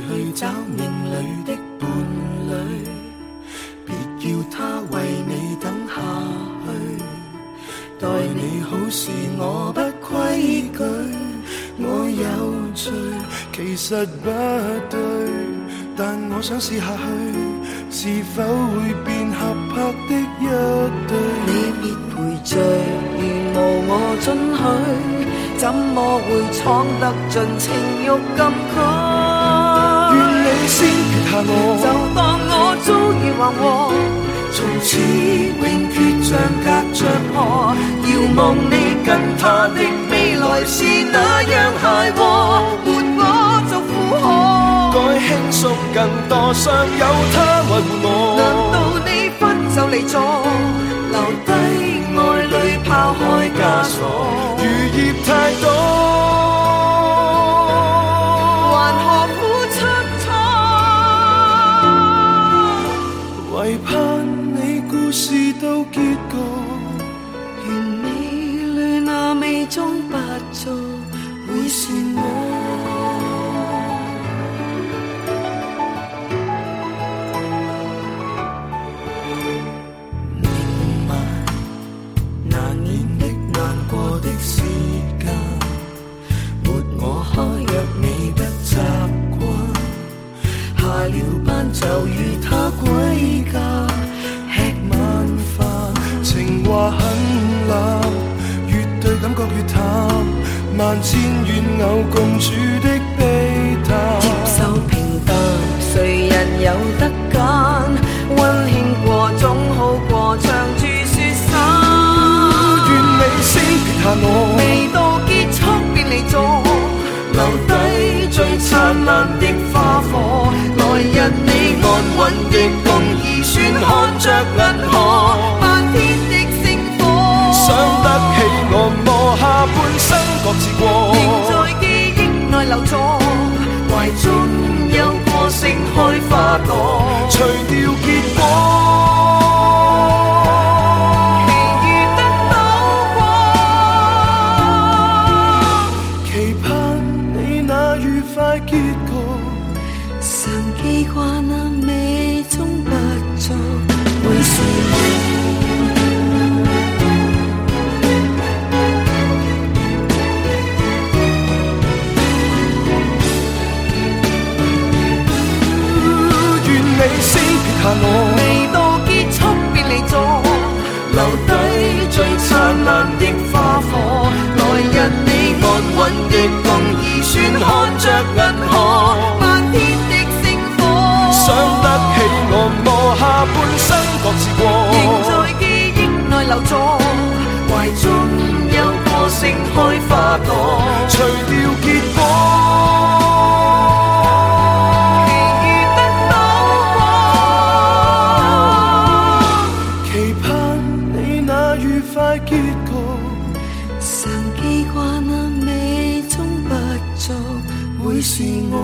去找命里的伴侣，别要他为你等下去。待你好是我不规矩，我有罪，其实不对。但我想试下去，是否会变合拍的一对？你别陪着，如何我准许？怎么会闯得尽情欲禁区？愿你先撇下我，就当我遭遇横祸。从此永决像隔着河，遥望你跟他的未来是那样諧和，没我就苦可。该轻松更多，尚有他爱护我。难道你分手离座，留低爱侣抛开枷锁？余孽太多。了班就与他归家，吃晚饭，情话很冷，越对感觉越淡，万千怨偶共处的悲叹，接受平淡，谁人有得拣？温馨过总好过长住雪山，愿你先别下我，未到结束便离座，留低最灿烂的花火。来日你安稳的公义船，看着银河，漫天的星火，想得起我磨下半生。各自过，仍在记忆内留座，怀中有个盛开花朵，除掉结果，其余得到过，期盼你那愉快结局，常记挂那美中不足，会是我。我未到结束便离座，留低最灿烂的花火。来日你安稳的公义船，看着银河，结果，期望得到吗？期盼你那愉快结局，常记挂那美中不足，会是我。